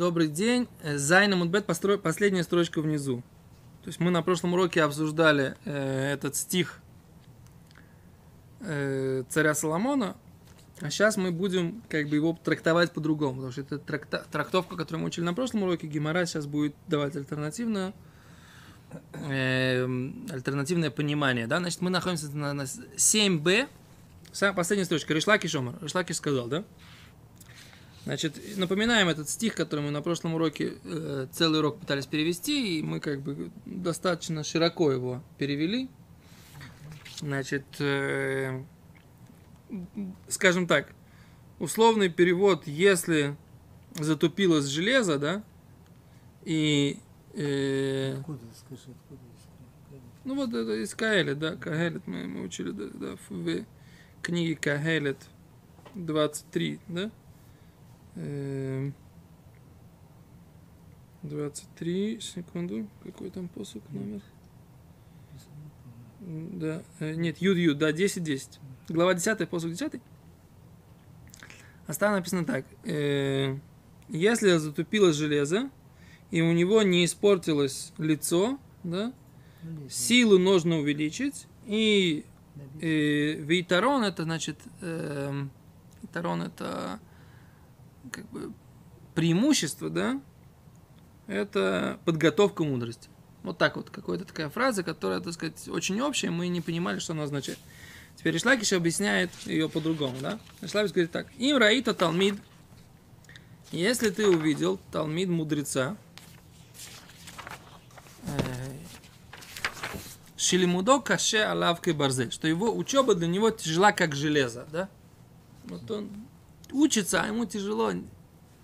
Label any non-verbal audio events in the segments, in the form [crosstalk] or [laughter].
Добрый день. Зайна Мудбет, последняя строчка внизу. То есть мы на прошлом уроке обсуждали э, этот стих э, царя Соломона, а сейчас мы будем как бы его трактовать по-другому, потому что это тракта... трактовка, которую мы учили на прошлом уроке, Гимара сейчас будет давать альтернативную э, альтернативное понимание, да, значит, мы находимся на, на 7b, самая последняя строчка, Ришлаки Шомар, Ришлаки сказал, да, Значит, напоминаем этот стих, который мы на прошлом уроке э, целый урок пытались перевести, и мы как бы достаточно широко его перевели. Значит, э, скажем так, условный перевод, если затупилось железо, да, и... Э, откуда, скажи, откуда Ну вот это из Каэлет, да, Каэлет мы, мы учили да, да, в книге Каэлет 23, да, 23, эм, секунду, какой там посук номер? Да, э, нет, Юд Юд, да, 10, 10. Глава 10, посук 10. А там написано так. Э, если затупилось железо, и у него не испортилось лицо, да, силу нужно увеличить, и э, вейтарон это значит, э, вейтарон это как бы преимущество, да, это подготовка мудрости. Вот так вот, какая-то такая фраза, которая, так сказать, очень общая, мы не понимали, что она означает. Теперь Ишлакиш объясняет ее по-другому, да? Ишлакиш говорит так. Им раита талмид, если ты увидел талмид мудреца, э, Шилимудо каше алавкой барзель, что его учеба для него тяжела, как железо, да? Вот он учится, а ему тяжело.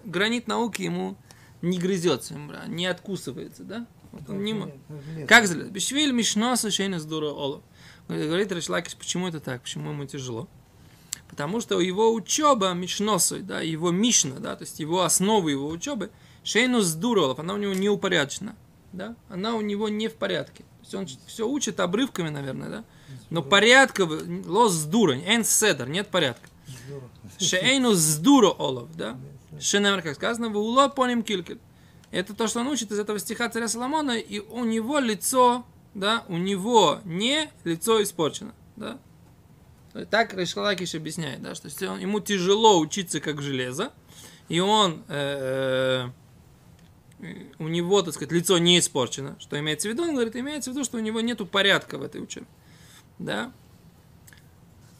Гранит науки ему не грызется, не откусывается, да? Вот он не... Как зле? Бешвиль мишноса шейна здорово олов. Говорит Рашлакиш, почему это так, почему ему тяжело? Потому что его учеба мишносой, да, его мишна, да, то есть его основы его учебы, шейну сдуролов, она у него неупорядочена, да, она у него не в порядке. То есть он все учит обрывками, наверное, да, но порядка, лос сдурань, эн седер, нет порядка. Шейну сдуро олов, да? Шенемер, как сказано, в уло поним килькель. Это то, что он учит из этого стиха царя Соломона, и у него лицо, да, у него не лицо испорчено, да. Так Рейшлакиш объясняет, да, что ему тяжело учиться как железо, и он, у него, так сказать, лицо не испорчено. Что имеется в виду? Он говорит, имеется в виду, что у него нет порядка в этой учебе. Да?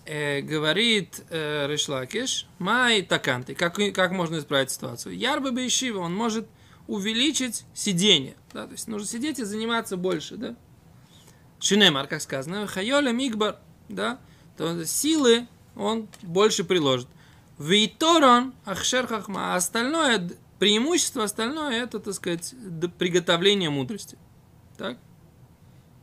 Э, говорит э, Решлакиш, май таканты, как, как можно исправить ситуацию? Ярба Бейшива, он может увеличить сидение. Да, то есть нужно сидеть и заниматься больше, да? Шинемар, как сказано, хайоля мигбар, да, то силы он больше приложит. Вейторон ахшер хахма, а остальное, преимущество остальное, это, так сказать, приготовление мудрости. Так?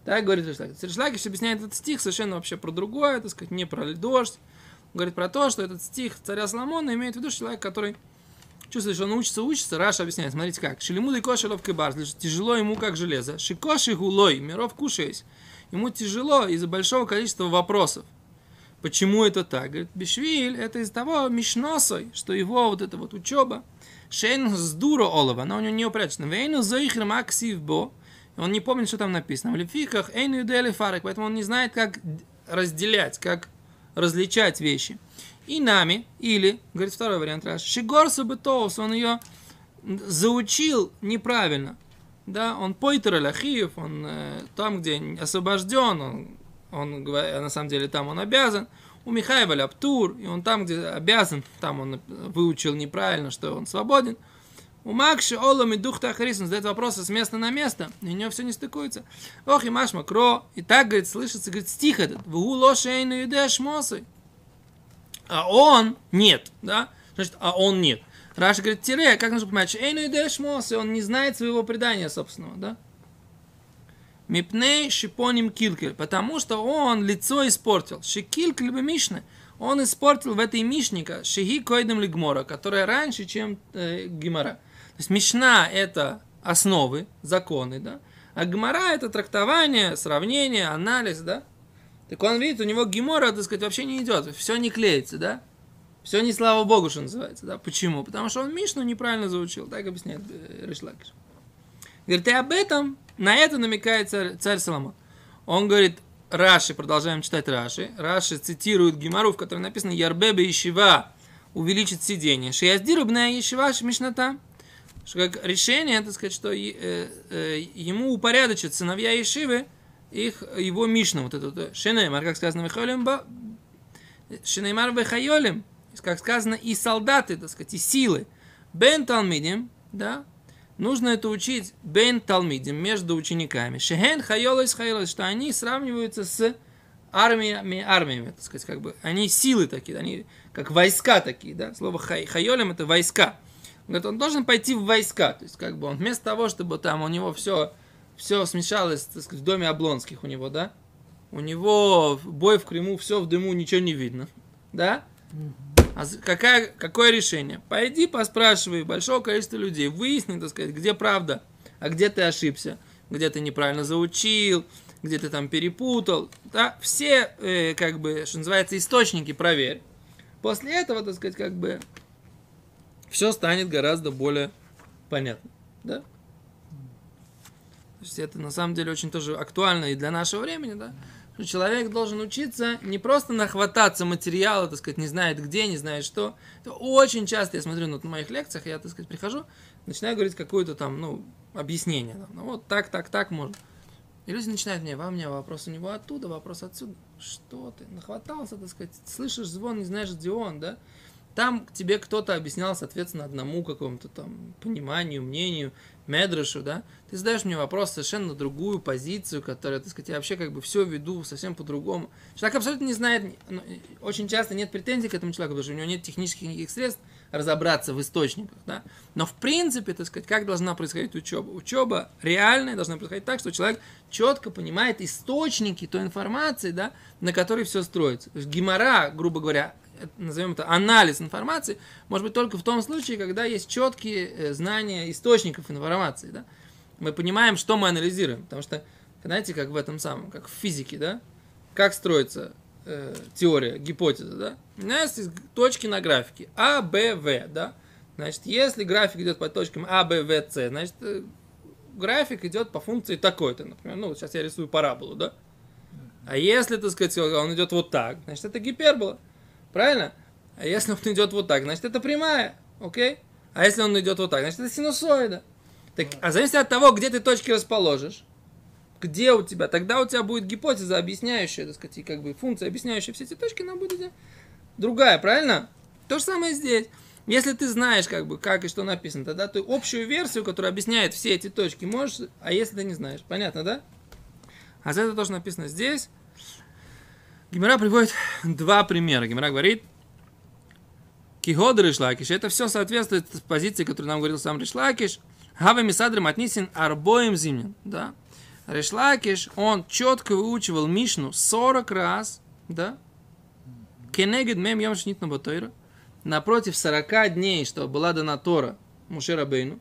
Так говорит Ришлакиш. Ришлакиш объясняет этот стих совершенно вообще про другое, так сказать, не про дождь. Он говорит про то, что этот стих царя Соломона имеет в виду человек, который чувствует, что он учится, учится. Раша объясняет, смотрите как. Шелимуды кошелов кебар, тяжело ему как железо. Шикоши гулой, миров кушаясь. Ему тяжело из-за большого количества вопросов. Почему это так? Говорит, Бишвиль, это из-за того мишносой, что его вот эта вот учеба, шейн сдуро олова, она у него не упрячена. Вейну зоихрам аксив бо, он не помнит, что там написано. В лификах эйну юдели фарик, поэтому он не знает, как разделять, как различать вещи. И нами, или, говорит второй вариант Раш, Шигор он ее заучил неправильно. Да, он пойтер Аляхиев, он э, там, где освобожден, он, он, на самом деле там он обязан. У Михаева Ляптур, и он там, где обязан, там он выучил неправильно, что он свободен. У Макши Олам и Дух Тахарис, он задает вопросы с места на место, и у него все не стыкуется. Ох, и Маш Макро, и так, говорит, слышится, говорит, стих этот, в лошейну юдеш мосой. А он нет, да? Значит, а он нет. Раша говорит, тире, как нужно понимать, эйну юдеш мосой, он не знает своего предания собственного, да? Мипней шипоним килкель, потому что он лицо испортил. Шикилкель бы мишны, он испортил в этой мишника шиги койдем лигмора, которая раньше, чем э, гимара. То есть Мишна – это основы, законы, да? А Гмара – это трактование, сравнение, анализ, да? Так он видит, у него гемора, так сказать, вообще не идет, все не клеится, да? Все не слава богу, что называется. Да? Почему? Потому что он Мишну неправильно заучил. Так объясняет э, Ришлакиш. Говорит, и об этом, на это намекает царь, царь Соломон. Он говорит, Раши, продолжаем читать Раши. Раши цитирует Гимару, в которой написано Ярбебе Ишива увеличит сидение. Шияздирубная Ишива Мишната. Что как решение, так сказать, что э, э, ему упорядочат сыновья Ишивы, их, его Мишна, вот это, Шенеймар, как сказано, Михалим, שנאמר וחיילים, как сказано, и солдаты, так сказать, и силы. בין תלמידים, да, нужно это учить בין תלמידים, между учениками. Шехен Хайолис Хайолис, что они сравниваются с армиями, армиями, так сказать, как бы, они силы такие, они как войска такие, да, слово חי, חיילים это войска. Говорит, он должен пойти в войска, то есть, как бы, он вместо того, чтобы там у него все, все смешалось, так сказать, в доме Облонских у него, да, у него бой в Крыму, все в дыму, ничего не видно, да, а какая, какое решение? Пойди поспрашивай большого количества людей, выясни, так сказать, где правда, а где ты ошибся, где ты неправильно заучил, где ты там перепутал. Да? Все, э, как бы, что называется, источники проверь. После этого, так сказать, как бы, все станет гораздо более понятно. Да? То есть это на самом деле очень тоже актуально и для нашего времени, да? что человек должен учиться не просто нахвататься материала, так сказать, не знает где, не знает что. Это очень часто я смотрю ну, на моих лекциях, я, так сказать, прихожу, начинаю говорить какое-то там, ну, объяснение. Там, ну, вот так, так, так можно. И люди начинают мне, во мне вопрос у него оттуда, вопрос отсюда. Что ты? Нахватался, так сказать, слышишь звон, не знаешь, где он, да? Там тебе кто-то объяснял, соответственно, одному какому-то там пониманию, мнению, медрашу, да, ты задаешь мне вопрос совершенно другую позицию, которая, так сказать, я вообще как бы все веду совсем по-другому. Человек абсолютно не знает, ну, очень часто нет претензий к этому человеку, потому что у него нет технических никаких средств разобраться в источниках, да. Но в принципе, так сказать, как должна происходить учеба? Учеба реальная должна происходить так, что человек четко понимает источники той информации, да, на которой все строится. Гимара, грубо говоря, назовем это анализ информации, может быть только в том случае, когда есть четкие э, знания источников информации. Да? Мы понимаем, что мы анализируем. Потому что, знаете, как в этом самом, как в физике, да? Как строится э, теория, гипотеза, да? У нас есть точки на графике А, Б, В, да? Значит, если график идет по точкам А, Б, В, С, значит, э, график идет по функции такой-то, например. Ну, сейчас я рисую параболу, да? А если, так сказать, он идет вот так, значит, это гипербола. Правильно? А если он идет вот так, значит это прямая. Окей? А если он идет вот так, значит это синусоида. Так, а зависит от того, где ты точки расположишь, где у тебя, тогда у тебя будет гипотеза, объясняющая, так сказать, и как бы функция, объясняющая все эти точки, она будет другая, правильно? То же самое здесь. Если ты знаешь, как бы, как и что написано, тогда ты общую версию, которая объясняет все эти точки, можешь, а если ты не знаешь, понятно, да? А за это тоже написано здесь. Гимера приводит два примера. Гимера говорит, Киход Ришлакиш, это все соответствует позиции, которую нам говорил сам Ришлакиш. Хава Мисадрим отнесен арбоем зимним. Да? Ришлакиш, он четко выучивал Мишну 40 раз, да? Кенегед мем йом шнитна батойра. Напротив 40 дней, что была дана Тора Мушера Бейну.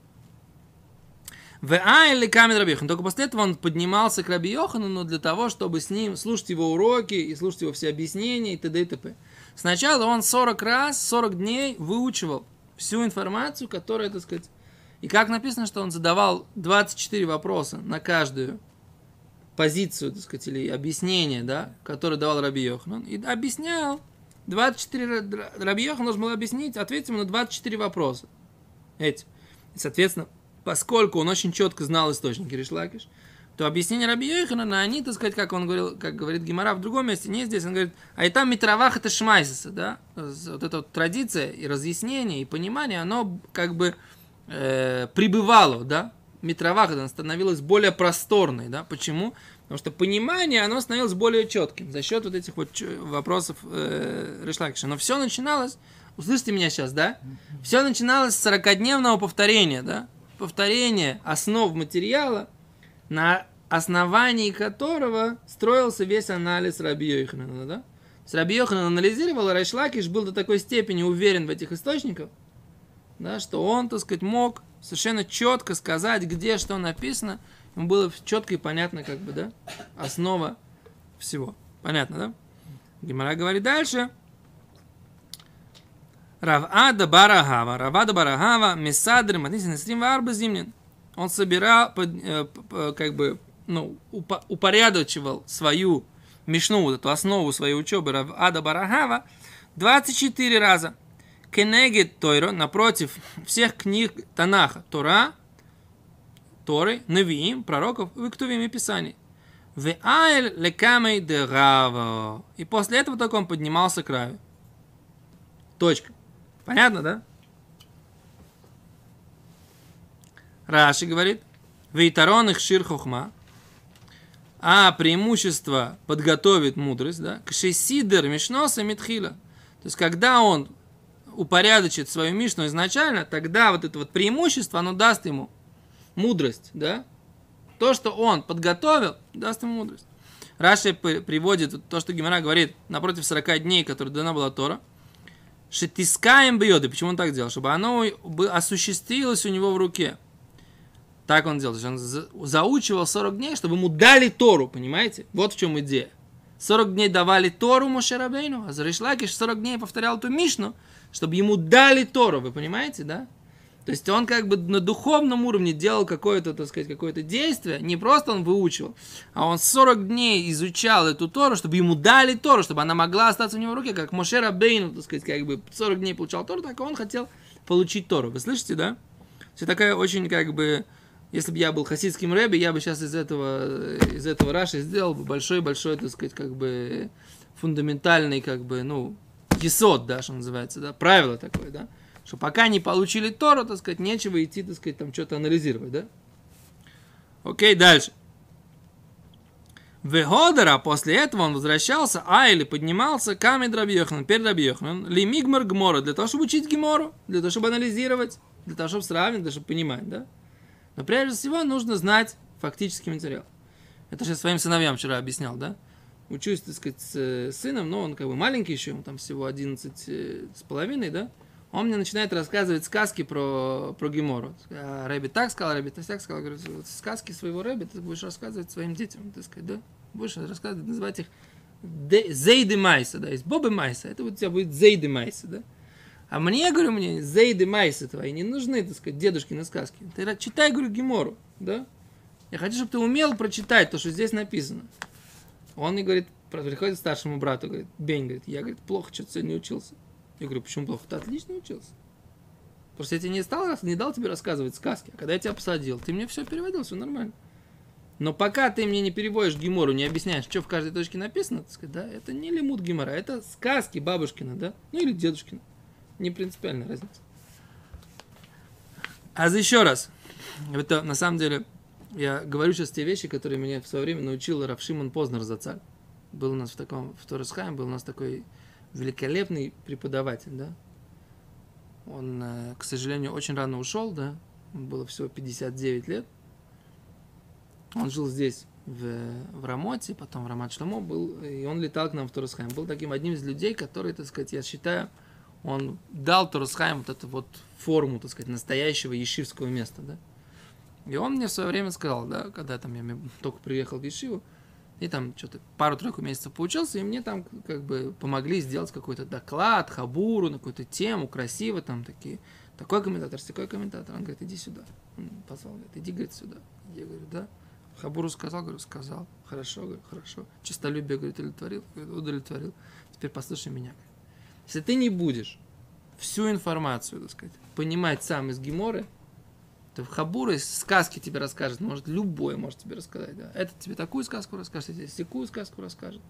В или камень Раби Только после этого он поднимался к Раби Йоханану для того, чтобы с ним слушать его уроки и слушать его все объяснения и т.д. и т.п. Сначала он 40 раз, 40 дней выучивал всю информацию, которая, так сказать... И как написано, что он задавал 24 вопроса на каждую позицию, так сказать, или объяснение, да, которое давал Раби Йоханан. И объяснял. 24... Раби Йохан должен был объяснить, ответить ему на 24 вопроса. Эти. И, соответственно, поскольку он очень четко знал источники Ришлакиш, то объяснение Раби Йоханана, они, так сказать, как он говорил, как говорит Гимара в другом месте, не здесь, он говорит, а и там Митравах это Шмайсиса, да, вот эта вот традиция и разъяснение, и понимание, оно как бы э, прибывало, да, Митравах это становилось более просторной, да, почему? Потому что понимание, оно становилось более четким за счет вот этих вот вопросов э, Ришлакиша. Но все начиналось, услышите меня сейчас, да? Все начиналось с 40-дневного повторения, да? Повторение основ материала, на основании которого строился весь анализ Раби Йоханана, да? С Раби Йоханан анализировал, а Райшлакиш был до такой степени уверен в этих источниках, да, что он, так сказать, мог совершенно четко сказать, где что написано, ему было четко и понятно, как бы, да, основа всего. Понятно, да? Гимара говорит дальше. Равада Барагава. Равада Барагава Месадр Матнисин Стрим Варба Зимнин. Он собирал, э, как бы, ну, упорядочивал свою мишну, вот эту основу своей учебы Равада Барагава 24 раза. Кенегет Тойро, напротив всех книг Танаха, Тора, Торы, Навиим, пророков, Виктувим и Писаний. В лекамей де. И после этого только он поднимался к Раве. Точка. Понятно, да? Раши говорит, Вейтарон их шир хохма, а преимущество подготовит мудрость, да, к шесидер мишноса митхила. То есть, когда он упорядочит свою мишну изначально, тогда вот это вот преимущество, оно даст ему мудрость, да? То, что он подготовил, даст ему мудрость. Раши приводит то, что Гимара говорит, напротив 40 дней, которые дана была Тора, Шетискаем бьет. Почему он так делал? Чтобы оно осуществилось у него в руке. Так он делал. Он заучивал 40 дней, чтобы ему дали Тору, понимаете? Вот в чем идея. 40 дней давали Тору Мошерабейну, а Заришлакиш 40 дней повторял эту Мишну, чтобы ему дали Тору, вы понимаете, да? То есть он как бы на духовном уровне делал какое-то, так сказать, какое-то действие, не просто он выучивал, а он 40 дней изучал эту Тору, чтобы ему дали Тору, чтобы она могла остаться у него в руке, как Мошера Бейну, так сказать, как бы 40 дней получал Тору, так он хотел получить Тору. Вы слышите, да? Все такая очень как бы, если бы я был хасидским рэби, я бы сейчас из этого, из этого Раши сделал бы большой-большой, так сказать, как бы фундаментальный, как бы, ну, есот, да, что называется, да, правило такое, да что пока не получили Тору, так сказать, нечего идти, так сказать, там что-то анализировать, да? Окей, дальше. Веходера, после этого он возвращался, а или поднимался, камень Рабьехнан, перед Рабьехнан, лимигмар гмора, для того, чтобы учить гемору, для того, чтобы анализировать, для того, чтобы сравнивать, для того, чтобы понимать, да? Но прежде всего нужно знать фактический материал. Это же своим сыновьям вчера объяснял, да? Учусь, так сказать, с сыном, но он как бы маленький еще, ему там всего 11 э, с половиной, да? Он мне начинает рассказывать сказки про, про Гемору. А Рэби так сказал, Рэби так сказал. Говорит, вот сказки своего Рэби ты будешь рассказывать своим детям. Так сказать, да? Будешь рассказывать, называть их Зейды Майса, да, есть Бобы Майса. Это вот у тебя будет Зейды Майса, да? А мне, говорю, мне Зейды Майса твои не нужны, так сказать, дедушкины сказки. Ты читай, говорю, Гемору, да? Я хочу, чтобы ты умел прочитать то, что здесь написано. Он мне говорит, приходит старшему брату, говорит, Бень, говорит, я, говорит, плохо что-то сегодня учился. Я говорю, почему плохо? Ты отлично учился. Просто я тебе не, стал, не дал тебе рассказывать сказки. А когда я тебя посадил, ты мне все переводил, все нормально. Но пока ты мне не переводишь Гимору, не объясняешь, что в каждой точке написано, так сказать, да, это не лимут Гимора, это сказки бабушкина, да, ну или дедушкина. Не принципиальная разница. А за еще раз, это на самом деле, я говорю сейчас те вещи, которые меня в свое время научил Равшимон Познер за царь. Был у нас в таком, в Торесхайм, был у нас такой великолепный преподаватель, да. Он, э, к сожалению, очень рано ушел, да. Ему было всего 59 лет. Он жил здесь, в, в Рамоте, потом в Рамат Шламо был, и он летал к нам в Торусхайм. Был таким одним из людей, который, так сказать, я считаю, он дал Торусхайм вот эту вот форму, так сказать, настоящего ешивского места, да. И он мне в свое время сказал, да, когда там я только приехал в Ешиву, и там что-то пару-тройку месяцев поучился, и мне там как бы помогли сделать какой-то доклад, хабуру на какую-то тему, красиво там такие. Такой комментатор, такой комментатор. Он говорит, иди сюда. Он позвал, говорит, иди, говорит, сюда. Я говорю, да. Хабуру сказал, говорю, сказал. Хорошо, говорю, хорошо. Чистолюбие, говорит, удовлетворил? Говорит, удовлетворил. Теперь послушай меня. Если ты не будешь всю информацию, так сказать, понимать сам из Геморы, то в Хабуре сказки тебе расскажет, может, любой может тебе рассказать. Да? Этот тебе такую сказку расскажет, тебе такую сказку расскажет.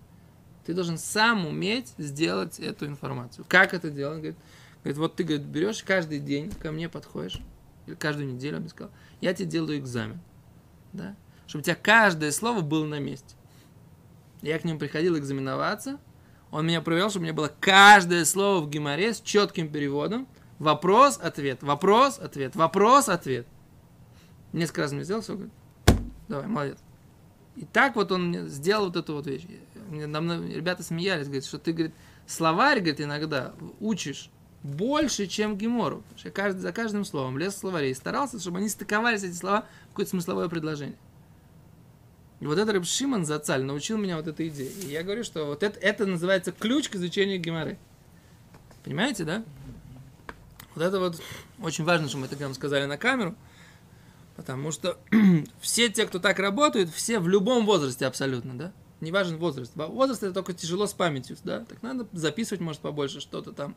Ты должен сам уметь сделать эту информацию. Как это делать? Говорит, говорит вот ты говорит, берешь каждый день, ко мне подходишь, или каждую неделю, он мне сказал, я тебе делаю экзамен. Да? Чтобы у тебя каждое слово было на месте. Я к нему приходил экзаменоваться, он меня проверял, чтобы у меня было каждое слово в геморе с четким переводом, Вопрос, ответ, вопрос, ответ, вопрос, ответ. Несколько раз мне сделал, все, говорит, давай, молодец. И так вот он сделал вот эту вот вещь. Нам ребята смеялись, говорят, что ты, говорит, словарь, говорит, иногда учишь больше, чем Гемору. Я каждый, за каждым словом лез в словаре и старался, чтобы они стыковались, эти слова, в какое-то смысловое предложение. И вот этот Рэб Шимон Зацаль научил меня вот этой идее. И я говорю, что вот это, это называется ключ к изучению Геморы. Понимаете, да? Вот это вот очень важно, что мы это сказали на камеру. Потому что [clears throat] все те, кто так работают, все в любом возрасте абсолютно, да? Не важен возраст. Возраст это только тяжело с памятью, да? Так надо записывать, может, побольше что-то там.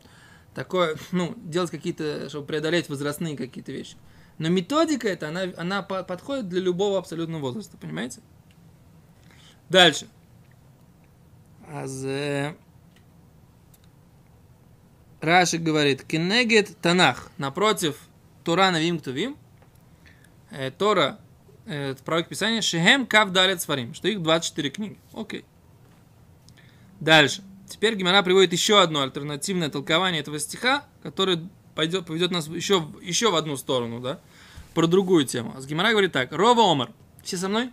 Такое, ну, делать какие-то, чтобы преодолеть возрастные какие-то вещи. Но методика эта, она, она подходит для любого абсолютного возраста, понимаете? Дальше. Аз... Раши говорит, кенегет танах, напротив Тора навим ктувим, э, Тора, э, пророк Писания, шехем кав далит сварим, что их 24 книги. Окей. Дальше. Теперь Гимара приводит еще одно альтернативное толкование этого стиха, которое пойдет, поведет нас еще, еще в одну сторону, да, про другую тему. С Гимара говорит так, Рова Омар, все со мной?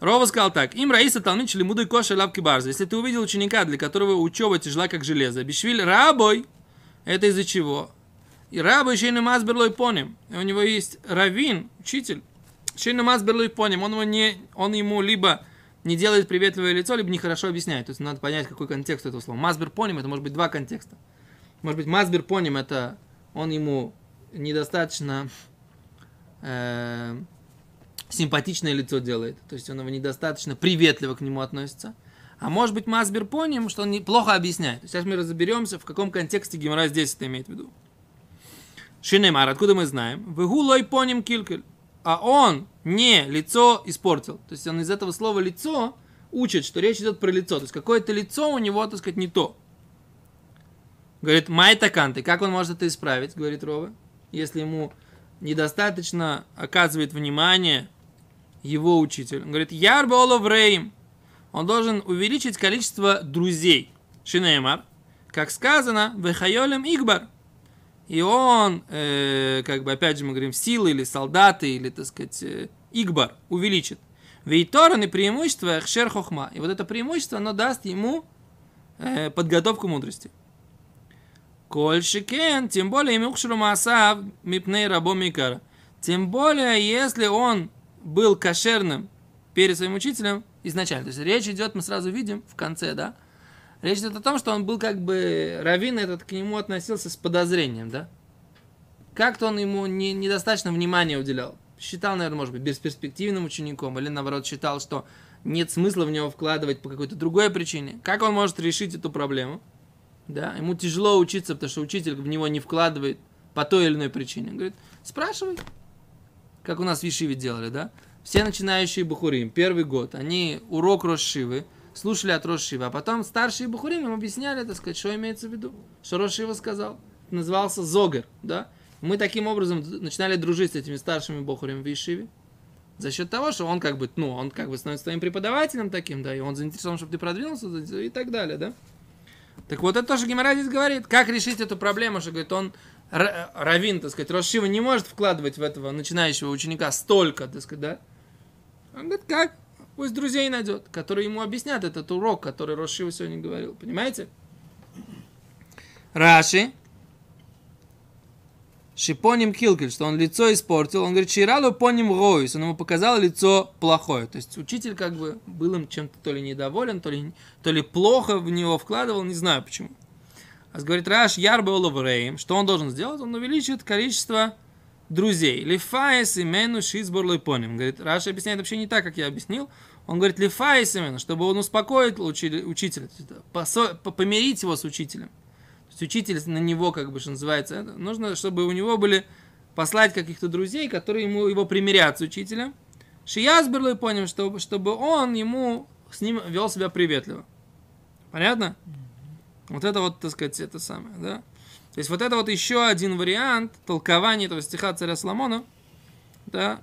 Рова сказал так. Им Раиса Талмит Шлемуды Коша Лавки Барза. Если ты увидел ученика, для которого учеба тяжела, как железо, Бишвиль рабой, это из-за чего? И раба еще и намаз поним. У него есть равин, учитель. Еще и намаз поним. Он, его не, он ему либо не делает приветливое лицо, либо нехорошо объясняет. То есть надо понять, какой контекст этого слова. Мазбер поним, это может быть два контекста. Может быть, мазбер поним, это он ему недостаточно э, симпатичное лицо делает. То есть он его недостаточно приветливо к нему относится. А может быть, Масбер поним, что он неплохо объясняет. Сейчас мы разберемся, в каком контексте Гимара здесь это имеет в виду. Шинемар, откуда мы знаем? Вегулой поним килькель. А он не лицо испортил. То есть он из этого слова лицо учит, что речь идет про лицо. То есть какое-то лицо у него, так сказать, не то. Говорит, майтаканты, как он может это исправить, говорит Рова, если ему недостаточно оказывает внимание его учитель. Он говорит, Ярба Оловрейм. Он должен увеличить количество друзей. Шинеймар. Как сказано, Вехайолем Игбар. И он, э, как бы, опять же, мы говорим, силы или солдаты, или, так сказать, э, Игбар увеличит. Вейторан и преимущество Эхшер Хохма. И вот это преимущество, оно даст ему э, подготовку мудрости. Коль шикен, тем более ему маасав мипней рабо микара. Тем более, если он был кошерным перед своим учителем изначально. То есть речь идет, мы сразу видим в конце, да? Речь идет о том, что он был как бы, Равин этот к нему относился с подозрением, да? Как-то он ему не, недостаточно внимания уделял. Считал, наверное, может быть, бесперспективным учеником, или наоборот считал, что нет смысла в него вкладывать по какой-то другой причине. Как он может решить эту проблему? Да, ему тяжело учиться, потому что учитель в него не вкладывает по той или иной причине. Он говорит, спрашивай, как у нас в Ешиве делали, да? Все начинающие бухурим, первый год, они урок Рошивы, слушали от Рошивы, а потом старшие бухурим им объясняли, так сказать, что имеется в виду, что Рошива сказал. Назывался Зогер, да? Мы таким образом начинали дружить с этими старшими бухурим в Ешиве. За счет того, что он как бы, ну, он как бы становится твоим преподавателем таким, да, и он заинтересован, чтобы ты продвинулся и так далее, да? Так вот, это тоже Гимара здесь говорит, как решить эту проблему, что, говорит, он Равин, так сказать, Рошива не может вкладывать в этого начинающего ученика столько, так сказать, да? Он говорит, как? Пусть друзей найдет, которые ему объяснят этот урок, который Рошива сегодня говорил. Понимаете? Раши. Шипоним Килкель, что он лицо испортил. Он говорит, Ширалу поним Ройс. Он ему показал лицо плохое. То есть учитель как бы был им чем-то то ли недоволен, то ли, то ли плохо в него вкладывал, не знаю почему. А говорит Раш Ярбе Оловрейм, что он должен сделать? Он увеличит количество друзей. Лифаес имену шизбор лойпоним. Говорит, Раш объясняет вообще не так, как я объяснил. Он говорит, лифаес имену, чтобы он успокоит учителя, помирить его с учителем. То есть учитель на него, как бы, что называется, нужно, чтобы у него были послать каких-то друзей, которые ему его примирят с учителем. Шиязберлой понял, чтобы, чтобы он ему с ним вел себя приветливо. Понятно? Вот это вот, так сказать, это самое, да? То есть вот это вот еще один вариант толкования этого стиха царя Соломона, да,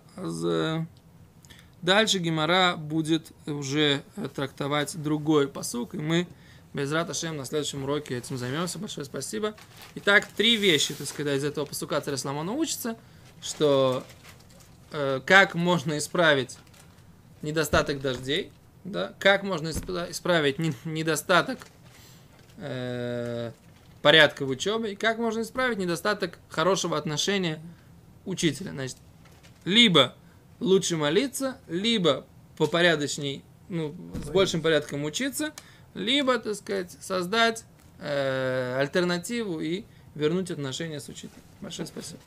дальше Гимара будет уже трактовать другой посук, и мы без Раташем на следующем уроке этим займемся. Большое спасибо. Итак, три вещи, так сказать, из этого посука царя Соломона учится, что э, как можно исправить недостаток дождей, да, как можно исправить недостаток э, порядка в учебе и как можно исправить недостаток хорошего отношения учителя. Значит, либо лучше молиться, либо попорядочней, ну, с большим порядком учиться, либо, так сказать, создать э, альтернативу и вернуть отношения с учителем. Большое спасибо.